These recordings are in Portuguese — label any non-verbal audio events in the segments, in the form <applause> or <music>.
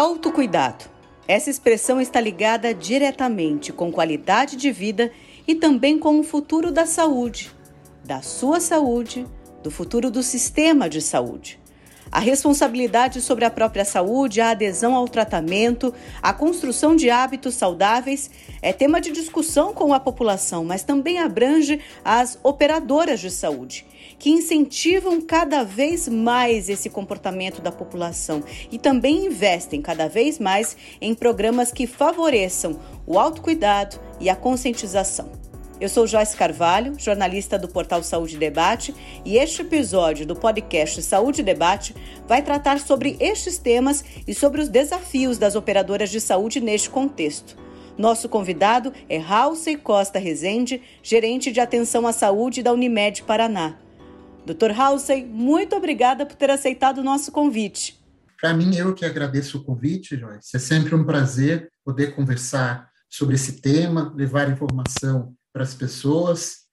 Autocuidado. Essa expressão está ligada diretamente com qualidade de vida e também com o futuro da saúde, da sua saúde, do futuro do sistema de saúde. A responsabilidade sobre a própria saúde, a adesão ao tratamento, a construção de hábitos saudáveis é tema de discussão com a população, mas também abrange as operadoras de saúde, que incentivam cada vez mais esse comportamento da população e também investem cada vez mais em programas que favoreçam o autocuidado e a conscientização. Eu sou Joyce Carvalho, jornalista do portal Saúde Debate, e este episódio do podcast Saúde Debate vai tratar sobre estes temas e sobre os desafios das operadoras de saúde neste contexto. Nosso convidado é Halsey Costa Rezende, gerente de atenção à saúde da Unimed Paraná. Dr. Halsey, muito obrigada por ter aceitado o nosso convite. Para mim, eu que agradeço o convite, Joyce. É sempre um prazer poder conversar sobre esse tema, levar informação para as pessoas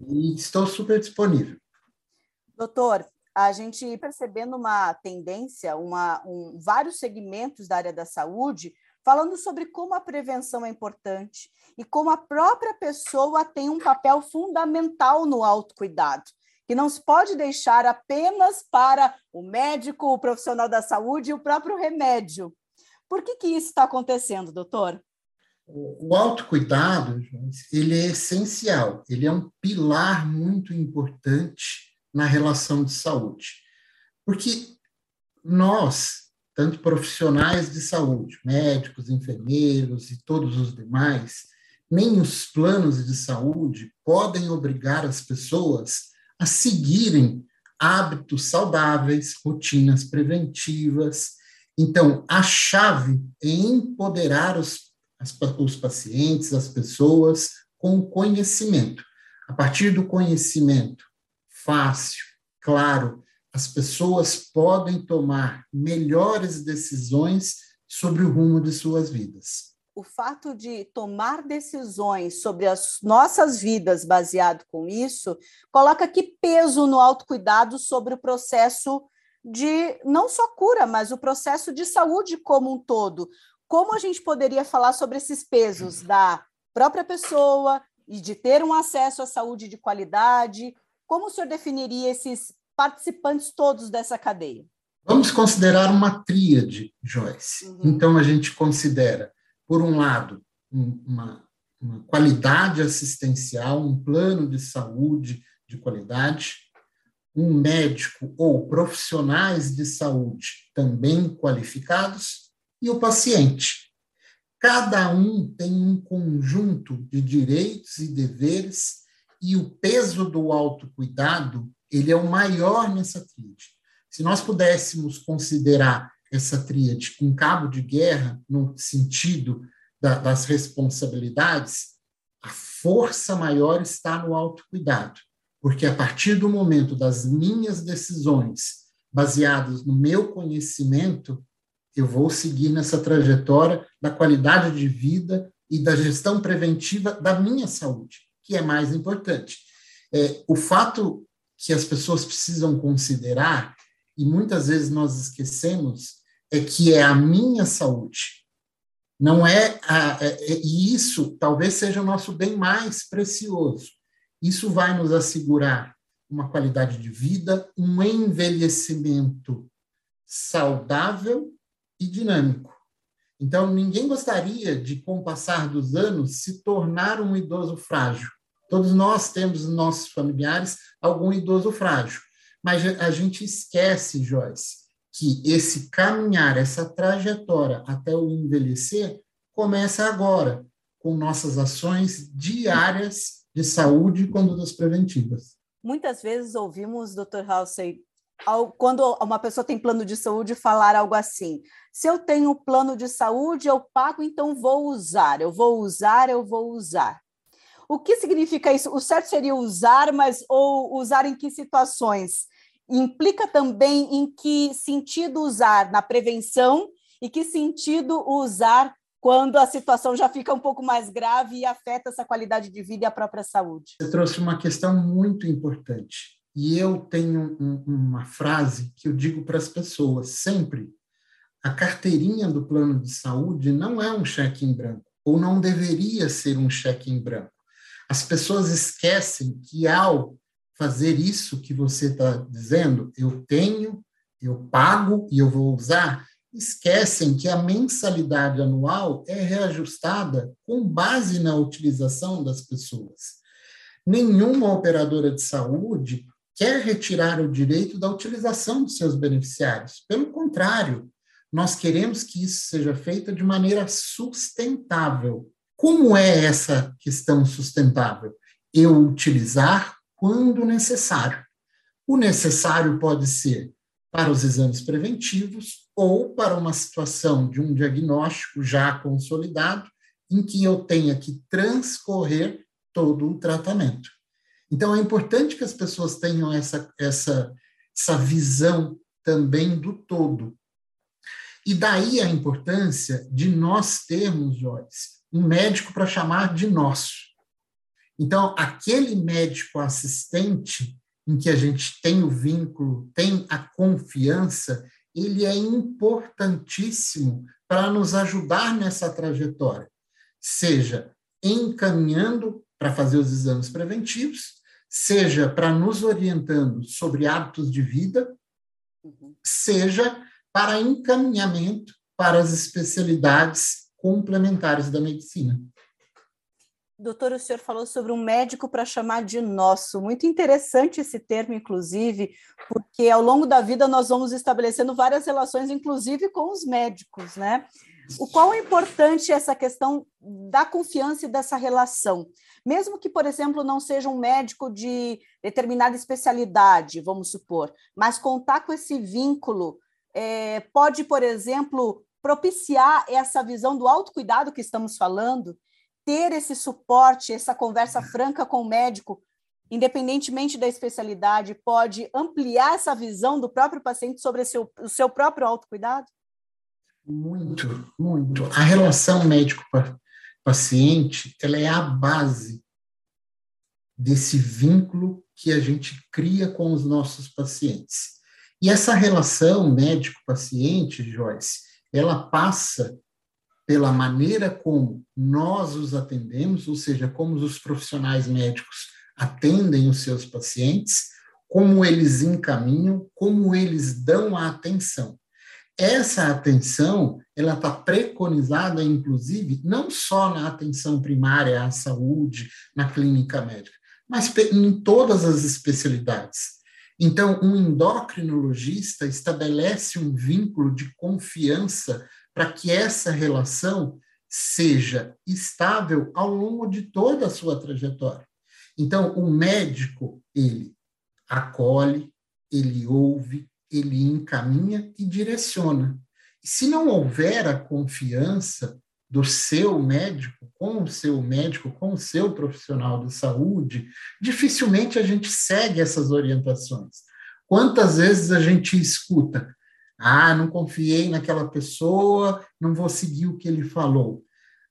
e estou super disponível. Doutor, a gente percebendo uma tendência, uma, um, vários segmentos da área da saúde falando sobre como a prevenção é importante e como a própria pessoa tem um papel fundamental no autocuidado, que não se pode deixar apenas para o médico, o profissional da saúde e o próprio remédio. Por que, que isso está acontecendo, doutor? O autocuidado, ele é essencial, ele é um pilar muito importante na relação de saúde. Porque nós, tanto profissionais de saúde, médicos, enfermeiros e todos os demais, nem os planos de saúde podem obrigar as pessoas a seguirem hábitos saudáveis, rotinas preventivas. Então, a chave é empoderar os as, os pacientes, as pessoas, com conhecimento. A partir do conhecimento fácil, claro, as pessoas podem tomar melhores decisões sobre o rumo de suas vidas. O fato de tomar decisões sobre as nossas vidas baseado com isso, coloca que peso no autocuidado sobre o processo de não só cura, mas o processo de saúde como um todo como a gente poderia falar sobre esses pesos da própria pessoa e de ter um acesso à saúde de qualidade? Como o senhor definiria esses participantes todos dessa cadeia? Vamos considerar uma tríade, Joyce. Uhum. Então, a gente considera, por um lado, uma, uma qualidade assistencial, um plano de saúde de qualidade, um médico ou profissionais de saúde também qualificados, e o paciente. Cada um tem um conjunto de direitos e deveres e o peso do autocuidado, ele é o maior nessa tríade. Se nós pudéssemos considerar essa tríade um cabo de guerra no sentido da, das responsabilidades, a força maior está no autocuidado, porque a partir do momento das minhas decisões baseadas no meu conhecimento, eu vou seguir nessa trajetória da qualidade de vida e da gestão preventiva da minha saúde, que é mais importante. É, o fato que as pessoas precisam considerar, e muitas vezes nós esquecemos, é que é a minha saúde. Não é, a, é, é e isso talvez seja o nosso bem mais precioso. Isso vai nos assegurar uma qualidade de vida, um envelhecimento saudável e dinâmico. Então, ninguém gostaria de, com o passar dos anos, se tornar um idoso frágil. Todos nós temos nos nossos familiares algum idoso frágil. Mas a gente esquece, Joyce, que esse caminhar, essa trajetória até o envelhecer, começa agora, com nossas ações diárias de saúde e condutas preventivas. Muitas vezes ouvimos, Dr. Halsey, quando uma pessoa tem plano de saúde, falar algo assim: se eu tenho plano de saúde, eu pago, então vou usar, eu vou usar, eu vou usar. O que significa isso? O certo seria usar, mas ou usar em que situações? Implica também em que sentido usar na prevenção e que sentido usar quando a situação já fica um pouco mais grave e afeta essa qualidade de vida e a própria saúde. Você trouxe uma questão muito importante. E eu tenho um, uma frase que eu digo para as pessoas sempre: a carteirinha do plano de saúde não é um cheque em branco, ou não deveria ser um cheque em branco. As pessoas esquecem que ao fazer isso que você está dizendo, eu tenho, eu pago e eu vou usar, esquecem que a mensalidade anual é reajustada com base na utilização das pessoas. Nenhuma operadora de saúde quer retirar o direito da utilização dos seus beneficiários. Pelo contrário, nós queremos que isso seja feito de maneira sustentável. Como é essa questão sustentável? Eu utilizar quando necessário. O necessário pode ser para os exames preventivos ou para uma situação de um diagnóstico já consolidado, em que eu tenha que transcorrer todo o tratamento. Então, é importante que as pessoas tenham essa, essa, essa visão também do todo. E daí a importância de nós termos, Joyce, um médico para chamar de nosso. Então, aquele médico assistente em que a gente tem o vínculo, tem a confiança, ele é importantíssimo para nos ajudar nessa trajetória, seja encaminhando para fazer os exames preventivos, seja para nos orientando sobre hábitos de vida, uhum. seja para encaminhamento para as especialidades complementares da medicina. Doutor, o senhor falou sobre um médico para chamar de nosso. Muito interessante esse termo, inclusive, porque ao longo da vida nós vamos estabelecendo várias relações, inclusive com os médicos, né? O qual é importante essa questão da confiança e dessa relação. Mesmo que, por exemplo, não seja um médico de determinada especialidade, vamos supor, mas contar com esse vínculo é, pode, por exemplo, propiciar essa visão do autocuidado que estamos falando ter esse suporte, essa conversa franca com o médico, independentemente da especialidade, pode ampliar essa visão do próprio paciente sobre seu, o seu próprio autocuidado? Muito, muito. A relação médico-paciente, ela é a base desse vínculo que a gente cria com os nossos pacientes. E essa relação médico-paciente, Joyce, ela passa pela maneira como nós os atendemos, ou seja, como os profissionais médicos atendem os seus pacientes, como eles encaminham, como eles dão a atenção. Essa atenção, ela está preconizada, inclusive, não só na atenção primária à saúde, na clínica médica, mas em todas as especialidades. Então, um endocrinologista estabelece um vínculo de confiança para que essa relação seja estável ao longo de toda a sua trajetória. Então, o médico, ele acolhe, ele ouve, ele encaminha e direciona. E se não houver a confiança do seu médico com o seu médico, com o seu profissional de saúde, dificilmente a gente segue essas orientações. Quantas vezes a gente escuta, ah, não confiei naquela pessoa, não vou seguir o que ele falou.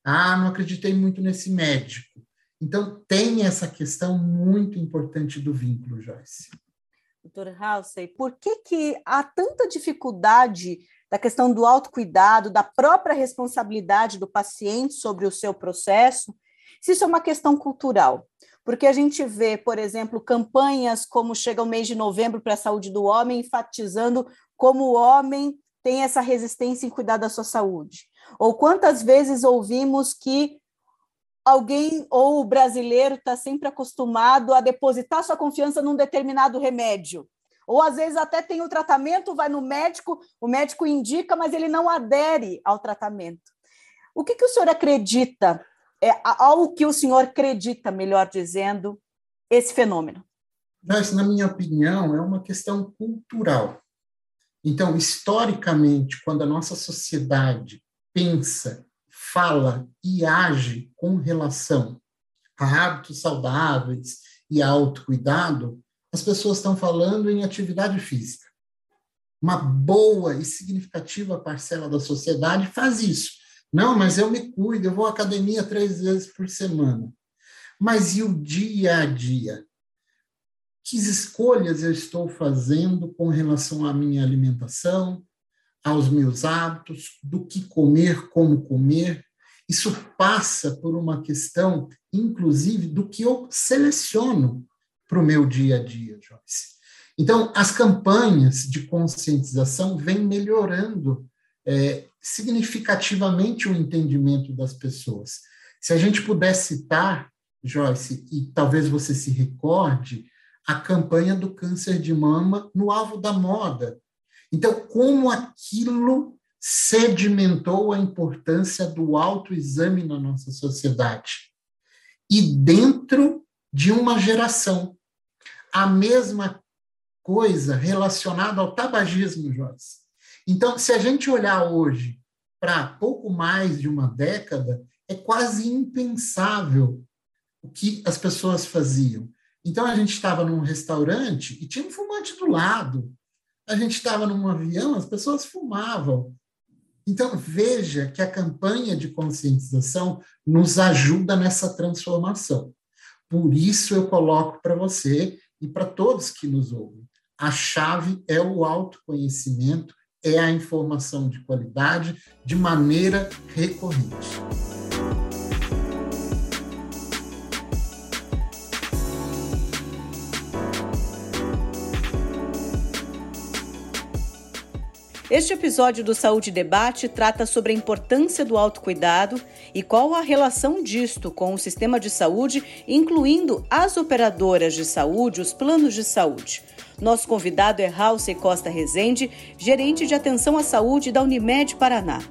Ah, não acreditei muito nesse médico. Então, tem essa questão muito importante do vínculo, Joyce. Doutora Halsey, por que, que há tanta dificuldade da questão do autocuidado, da própria responsabilidade do paciente sobre o seu processo, se isso é uma questão cultural? Porque a gente vê, por exemplo, campanhas como chega o mês de novembro para a saúde do homem, enfatizando como o homem tem essa resistência em cuidar da sua saúde. Ou quantas vezes ouvimos que alguém ou o brasileiro está sempre acostumado a depositar sua confiança num determinado remédio. Ou às vezes até tem o tratamento, vai no médico, o médico indica, mas ele não adere ao tratamento. O que, que o senhor acredita, é, ao que o senhor acredita, melhor dizendo, esse fenômeno? Mas, na minha opinião, é uma questão cultural. Então, historicamente, quando a nossa sociedade pensa, fala e age com relação a hábitos saudáveis e autocuidado, as pessoas estão falando em atividade física. Uma boa e significativa parcela da sociedade faz isso. Não, mas eu me cuido, eu vou à academia três vezes por semana. Mas e o dia a dia? Que escolhas eu estou fazendo com relação à minha alimentação, aos meus hábitos, do que comer, como comer. Isso passa por uma questão, inclusive, do que eu seleciono para o meu dia a dia, Joyce. Então, as campanhas de conscientização vêm melhorando é, significativamente o entendimento das pessoas. Se a gente puder citar, Joyce, e talvez você se recorde, a campanha do câncer de mama no alvo da moda. Então, como aquilo sedimentou a importância do autoexame na nossa sociedade. E dentro de uma geração. A mesma coisa relacionada ao tabagismo, Joyce. Então, se a gente olhar hoje para pouco mais de uma década, é quase impensável o que as pessoas faziam. Então, a gente estava num restaurante e tinha um fumante do lado. A gente estava num avião, as pessoas fumavam. Então, veja que a campanha de conscientização nos ajuda nessa transformação. Por isso, eu coloco para você e para todos que nos ouvem: a chave é o autoconhecimento é a informação de qualidade de maneira recorrente. Este episódio do Saúde Debate trata sobre a importância do autocuidado e qual a relação disto com o sistema de saúde, incluindo as operadoras de saúde, os planos de saúde. Nosso convidado é Halsey Costa Rezende, gerente de atenção à saúde da Unimed Paraná.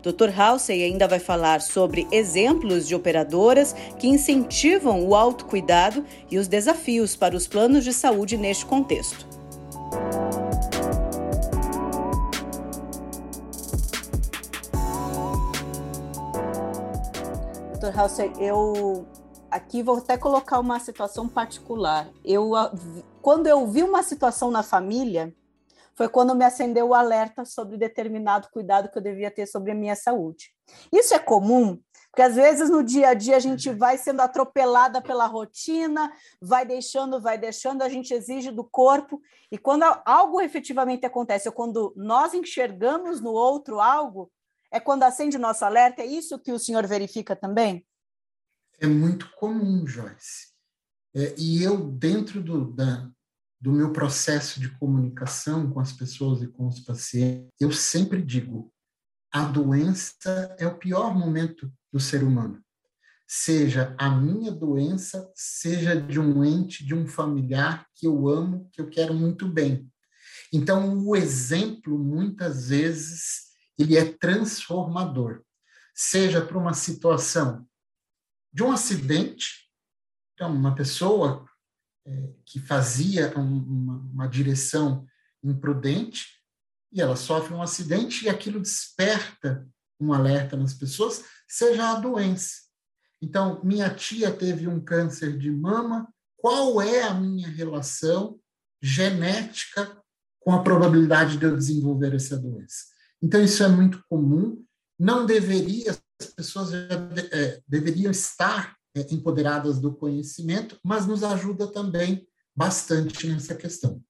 Dr. Halsey ainda vai falar sobre exemplos de operadoras que incentivam o autocuidado e os desafios para os planos de saúde neste contexto. Dr. Eu aqui vou até colocar uma situação particular. Eu, quando eu vi uma situação na família, foi quando me acendeu o alerta sobre determinado cuidado que eu devia ter sobre a minha saúde. Isso é comum, porque às vezes no dia a dia a gente vai sendo atropelada pela rotina, vai deixando, vai deixando, a gente exige do corpo, e quando algo efetivamente acontece, ou quando nós enxergamos no outro algo, é quando acende nosso alerta, é isso que o senhor verifica também? é muito comum, Joyce. É, e eu, dentro do, da, do meu processo de comunicação com as pessoas e com os pacientes, eu sempre digo: a doença é o pior momento do ser humano. Seja a minha doença, seja de um ente, de um familiar que eu amo, que eu quero muito bem. Então, o exemplo, muitas vezes, ele é transformador. Seja para uma situação de um acidente. Então, uma pessoa é, que fazia uma, uma direção imprudente e ela sofre um acidente e aquilo desperta um alerta nas pessoas, seja a doença. Então, minha tia teve um câncer de mama, qual é a minha relação genética com a probabilidade de eu desenvolver essa doença? Então, isso é muito comum, não deveria as pessoas é, deveriam estar é, empoderadas do conhecimento, mas nos ajuda também bastante nessa questão.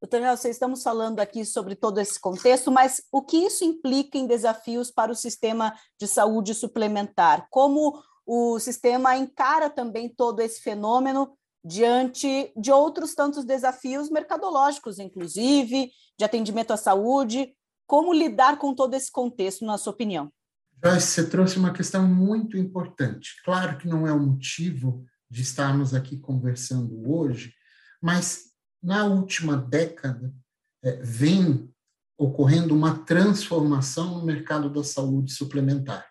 Doutor Nelson, estamos falando aqui sobre todo esse contexto, mas o que isso implica em desafios para o sistema de saúde suplementar? Como o sistema encara também todo esse fenômeno diante de outros tantos desafios mercadológicos, inclusive, de atendimento à saúde? Como lidar com todo esse contexto, na sua opinião? Joyce, você trouxe uma questão muito importante. Claro que não é o motivo de estarmos aqui conversando hoje, mas na última década é, vem ocorrendo uma transformação no mercado da saúde suplementar.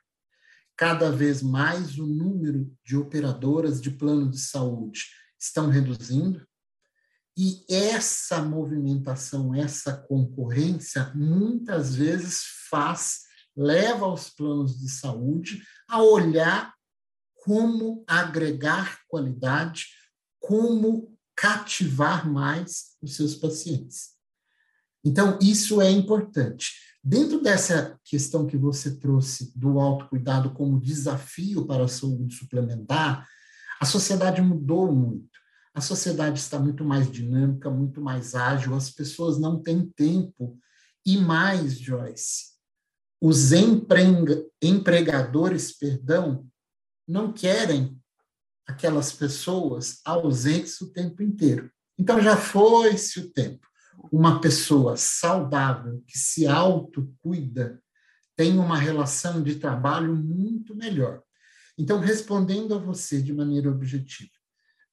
Cada vez mais o número de operadoras de plano de saúde estão reduzindo, e essa movimentação, essa concorrência, muitas vezes faz leva os planos de saúde a olhar como agregar qualidade, como cativar mais os seus pacientes. Então, isso é importante. Dentro dessa questão que você trouxe do autocuidado como desafio para a saúde suplementar, a sociedade mudou muito. A sociedade está muito mais dinâmica, muito mais ágil, as pessoas não têm tempo E mais, Joyce, os empregadores, perdão, não querem aquelas pessoas ausentes o tempo inteiro. Então já foi-se o tempo. Uma pessoa saudável que se autocuida tem uma relação de trabalho muito melhor. Então, respondendo a você de maneira objetiva,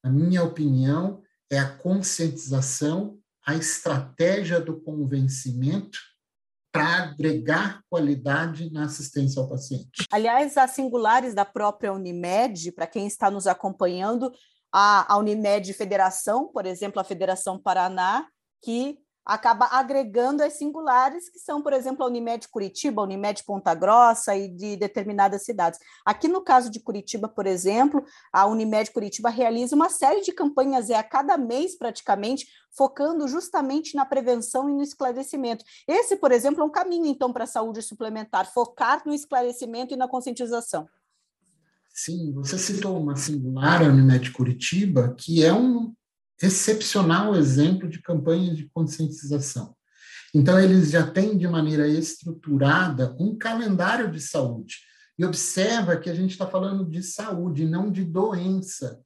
a minha opinião é a conscientização, a estratégia do convencimento para agregar qualidade na assistência ao paciente. Aliás, as singulares da própria Unimed, para quem está nos acompanhando, a Unimed Federação, por exemplo, a Federação Paraná, que acaba agregando as singulares, que são, por exemplo, a Unimed Curitiba, a Unimed Ponta Grossa e de determinadas cidades. Aqui no caso de Curitiba, por exemplo, a Unimed Curitiba realiza uma série de campanhas é, a cada mês, praticamente, focando justamente na prevenção e no esclarecimento. Esse, por exemplo, é um caminho, então, para a saúde suplementar, focar no esclarecimento e na conscientização. Sim, você citou uma singular, a Unimed Curitiba, que é um excepcional exemplo de campanha de conscientização. Então, eles já têm de maneira estruturada um calendário de saúde. E observa que a gente está falando de saúde, não de doença.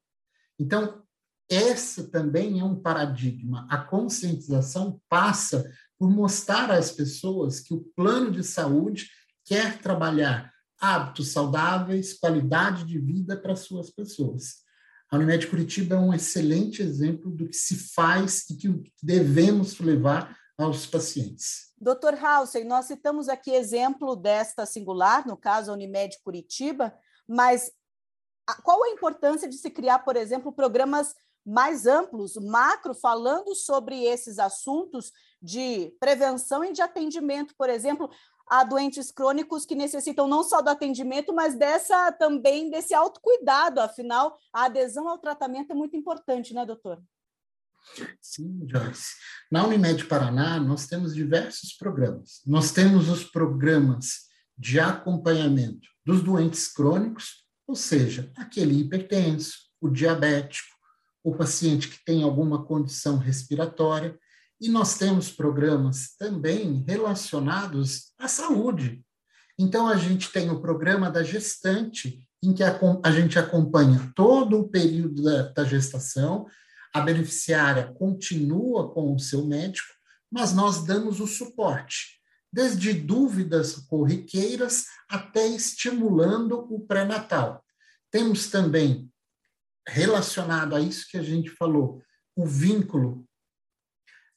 Então, esse também é um paradigma. A conscientização passa por mostrar às pessoas que o plano de saúde quer trabalhar hábitos saudáveis, qualidade de vida para suas pessoas. A Unimed Curitiba é um excelente exemplo do que se faz e que devemos levar aos pacientes. Dr. Hausen, nós citamos aqui exemplo desta singular, no caso a Unimed Curitiba, mas qual a importância de se criar, por exemplo, programas mais amplos, macro, falando sobre esses assuntos de prevenção e de atendimento, por exemplo, a doentes crônicos que necessitam não só do atendimento, mas dessa também desse autocuidado. Afinal, a adesão ao tratamento é muito importante, né, doutor? Sim, Joyce. Na Unimed Paraná, nós temos diversos programas. Nós temos os programas de acompanhamento dos doentes crônicos, ou seja, aquele hipertenso, o diabético, o paciente que tem alguma condição respiratória, e nós temos programas também relacionados à saúde. Então, a gente tem o programa da gestante, em que a, a gente acompanha todo o período da, da gestação, a beneficiária continua com o seu médico, mas nós damos o suporte, desde dúvidas corriqueiras até estimulando o pré-natal. Temos também, relacionado a isso que a gente falou, o vínculo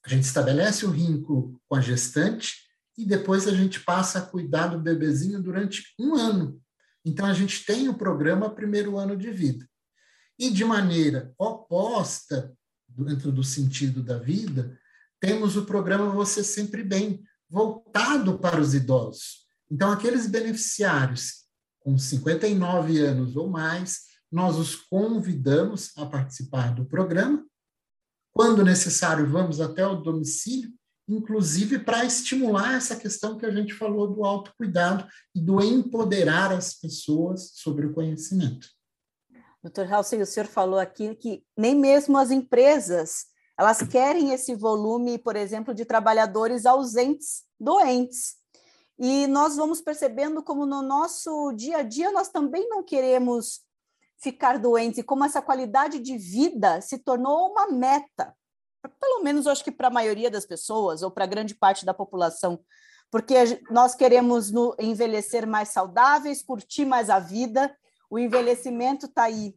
a gente estabelece o vínculo com a gestante e depois a gente passa a cuidar do bebezinho durante um ano. Então, a gente tem o programa Primeiro Ano de Vida. E de maneira oposta, dentro do sentido da vida, temos o programa Você Sempre Bem, voltado para os idosos. Então, aqueles beneficiários com 59 anos ou mais, nós os convidamos a participar do programa quando necessário, vamos até o domicílio, inclusive para estimular essa questão que a gente falou do autocuidado e do empoderar as pessoas sobre o conhecimento. Doutor Halsey, o senhor falou aqui que nem mesmo as empresas elas querem esse volume, por exemplo, de trabalhadores ausentes, doentes. E nós vamos percebendo como no nosso dia a dia nós também não queremos ficar doentes e como essa qualidade de vida se tornou uma meta, pelo menos eu acho que para a maioria das pessoas ou para grande parte da população, porque nós queremos no, envelhecer mais saudáveis, curtir mais a vida, o envelhecimento está aí.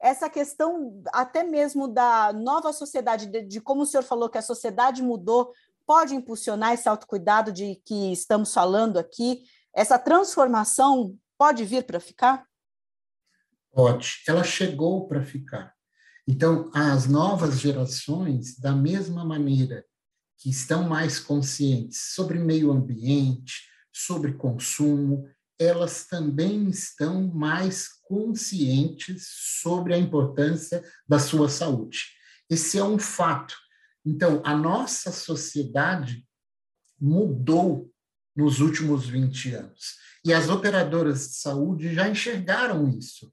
Essa questão até mesmo da nova sociedade, de, de como o senhor falou que a sociedade mudou, pode impulsionar esse autocuidado de que estamos falando aqui? Essa transformação pode vir para ficar? Pode. Ela chegou para ficar. Então, as novas gerações, da mesma maneira que estão mais conscientes sobre meio ambiente, sobre consumo, elas também estão mais conscientes sobre a importância da sua saúde. Esse é um fato. Então, a nossa sociedade mudou nos últimos 20 anos. E as operadoras de saúde já enxergaram isso.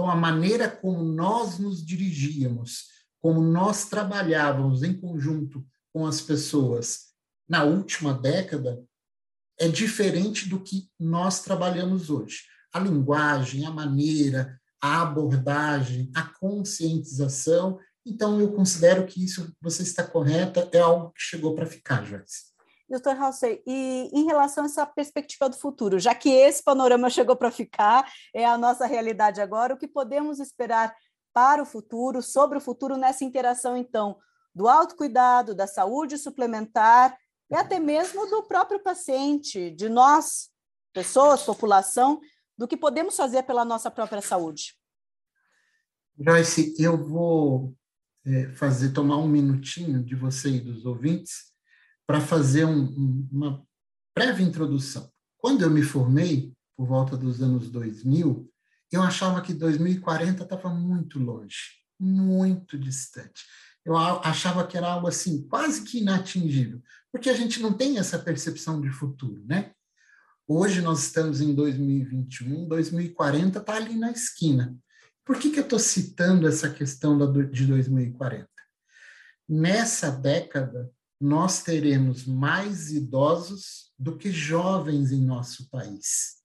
Então, a maneira como nós nos dirigíamos, como nós trabalhávamos em conjunto com as pessoas na última década é diferente do que nós trabalhamos hoje. A linguagem, a maneira, a abordagem, a conscientização. Então, eu considero que isso, você está correta, é algo que chegou para ficar, Joyce. Doutor Halsey, e em relação a essa perspectiva do futuro, já que esse panorama <laughs> chegou para ficar, é a nossa realidade agora, o que podemos esperar para o futuro, sobre o futuro nessa interação, então, do autocuidado, da saúde suplementar e até mesmo do próprio paciente, de nós, pessoas, população, do que podemos fazer pela nossa própria saúde. Joyce, eu vou é, fazer tomar um minutinho de você e dos ouvintes para fazer um, um, uma breve introdução. Quando eu me formei, por volta dos anos 2000, eu achava que 2040 estava muito longe, muito distante. Eu achava que era algo assim, quase que inatingível, porque a gente não tem essa percepção de futuro, né? Hoje nós estamos em 2021, 2040 está ali na esquina. Por que, que eu estou citando essa questão de 2040? Nessa década, nós teremos mais idosos do que jovens em nosso país.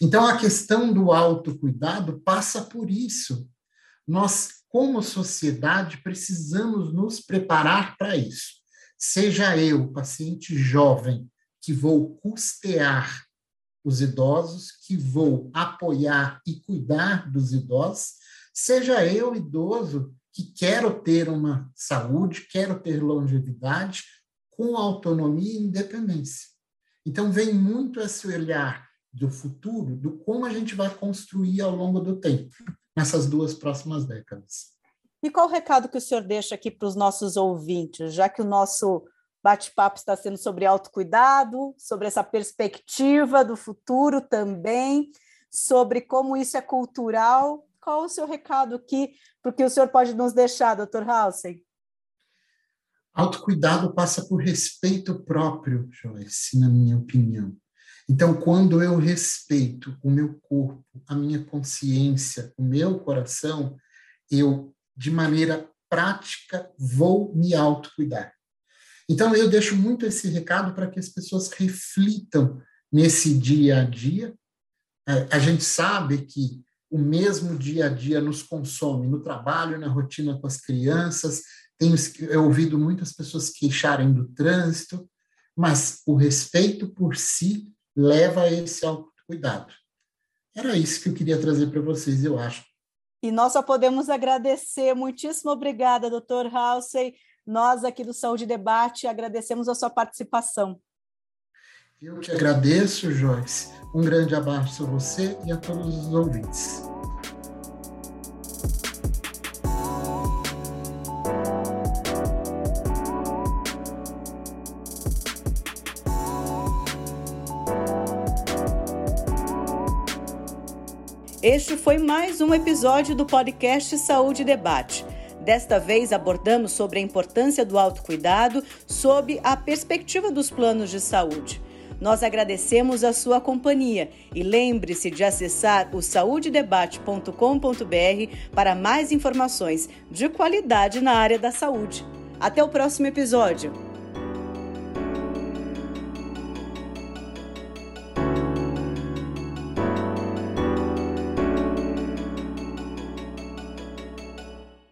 Então, a questão do autocuidado passa por isso. Nós, como sociedade, precisamos nos preparar para isso. Seja eu, paciente jovem, que vou custear os idosos, que vou apoiar e cuidar dos idosos, seja eu, idoso, que quero ter uma saúde, quero ter longevidade, com autonomia e independência. Então, vem muito esse olhar do futuro, do como a gente vai construir ao longo do tempo, nessas duas próximas décadas. E qual o recado que o senhor deixa aqui para os nossos ouvintes, já que o nosso bate-papo está sendo sobre autocuidado, sobre essa perspectiva do futuro também, sobre como isso é cultural. Qual o seu recado aqui, porque o senhor pode nos deixar, doutor Halsey? Autocuidado passa por respeito próprio, Joyce, na minha opinião. Então, quando eu respeito o meu corpo, a minha consciência, o meu coração, eu, de maneira prática, vou me autocuidar. Então, eu deixo muito esse recado para que as pessoas reflitam nesse dia a dia. É, a gente sabe que o mesmo dia a dia nos consome no trabalho, na rotina com as crianças. Tenho ouvido muitas pessoas queixarem do trânsito, mas o respeito por si leva a esse autocuidado. Era isso que eu queria trazer para vocês, eu acho. E nós só podemos agradecer. Muitíssimo obrigada, doutor Halsey. Nós aqui do Saúde Debate agradecemos a sua participação. Eu que agradeço, Joyce. Um grande abraço a você e a todos os ouvintes. Este foi mais um episódio do podcast Saúde Debate. Desta vez abordamos sobre a importância do autocuidado sob a perspectiva dos planos de saúde. Nós agradecemos a sua companhia e lembre-se de acessar o saudedebate.com.br para mais informações de qualidade na área da saúde. Até o próximo episódio.